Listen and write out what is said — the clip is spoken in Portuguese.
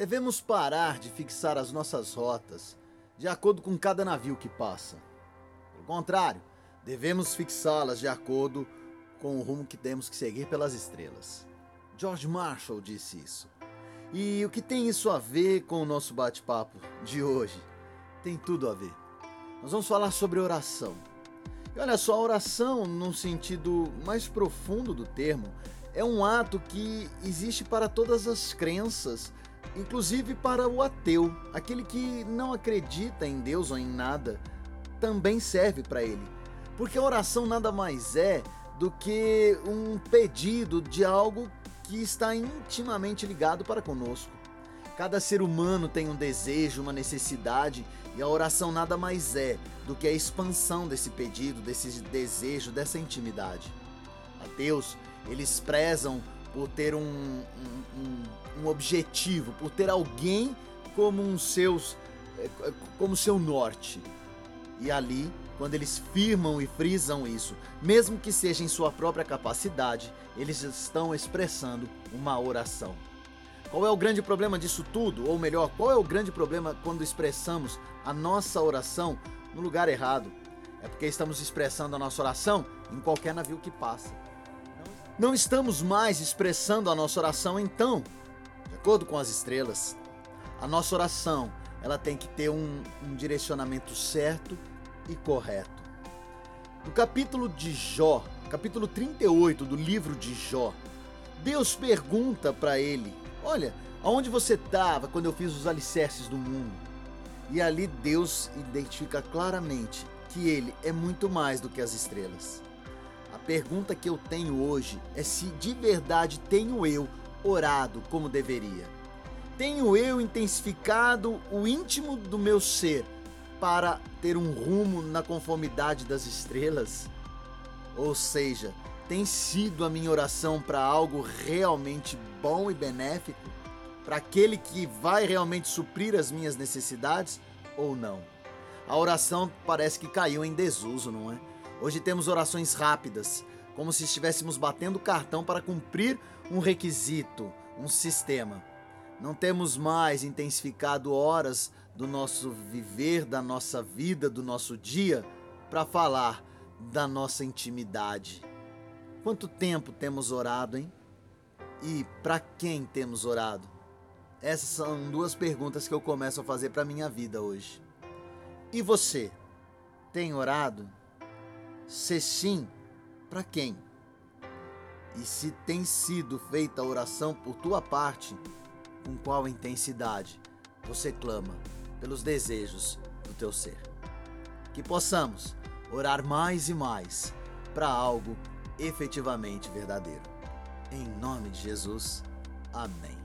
Devemos parar de fixar as nossas rotas de acordo com cada navio que passa. Pelo contrário, devemos fixá-las de acordo com o rumo que temos que seguir pelas estrelas. George Marshall disse isso. E o que tem isso a ver com o nosso bate-papo de hoje? Tem tudo a ver. Nós vamos falar sobre oração. E olha só, a oração, no sentido mais profundo do termo, é um ato que existe para todas as crenças, inclusive para o ateu, aquele que não acredita em Deus ou em nada, também serve para ele. Porque a oração nada mais é do que um pedido de algo que está intimamente ligado para conosco. Cada ser humano tem um desejo, uma necessidade, e a oração nada mais é do que a expansão desse pedido, desse desejo, dessa intimidade. Ateus, eles prezam por ter um, um, um, objetivo, por ter alguém como um seus, eh, como seu norte. E ali quando eles firmam e frisam isso, mesmo que seja em sua própria capacidade, eles estão expressando uma oração. Qual é o grande problema disso tudo? Ou melhor, qual é o grande problema quando expressamos a nossa oração no lugar errado? É porque estamos expressando a nossa oração em qualquer navio que passa. Não estamos mais expressando a nossa oração então, de acordo com as estrelas. A nossa oração, ela tem que ter um, um direcionamento certo e correto. No capítulo de Jó, capítulo 38 do livro de Jó, Deus pergunta para ele: Olha, aonde você estava quando eu fiz os alicerces do mundo? E ali Deus identifica claramente que ele é muito mais do que as estrelas. Pergunta que eu tenho hoje é se de verdade tenho eu orado como deveria. Tenho eu intensificado o íntimo do meu ser para ter um rumo na conformidade das estrelas? Ou seja, tem sido a minha oração para algo realmente bom e benéfico? Para aquele que vai realmente suprir as minhas necessidades ou não? A oração parece que caiu em desuso, não é? Hoje temos orações rápidas, como se estivéssemos batendo cartão para cumprir um requisito, um sistema. Não temos mais intensificado horas do nosso viver, da nossa vida, do nosso dia, para falar da nossa intimidade. Quanto tempo temos orado, hein? E para quem temos orado? Essas são duas perguntas que eu começo a fazer para minha vida hoje. E você? Tem orado? Se sim, para quem? E se tem sido feita a oração por tua parte, com qual intensidade você clama pelos desejos do teu ser. Que possamos orar mais e mais para algo efetivamente verdadeiro. Em nome de Jesus, amém.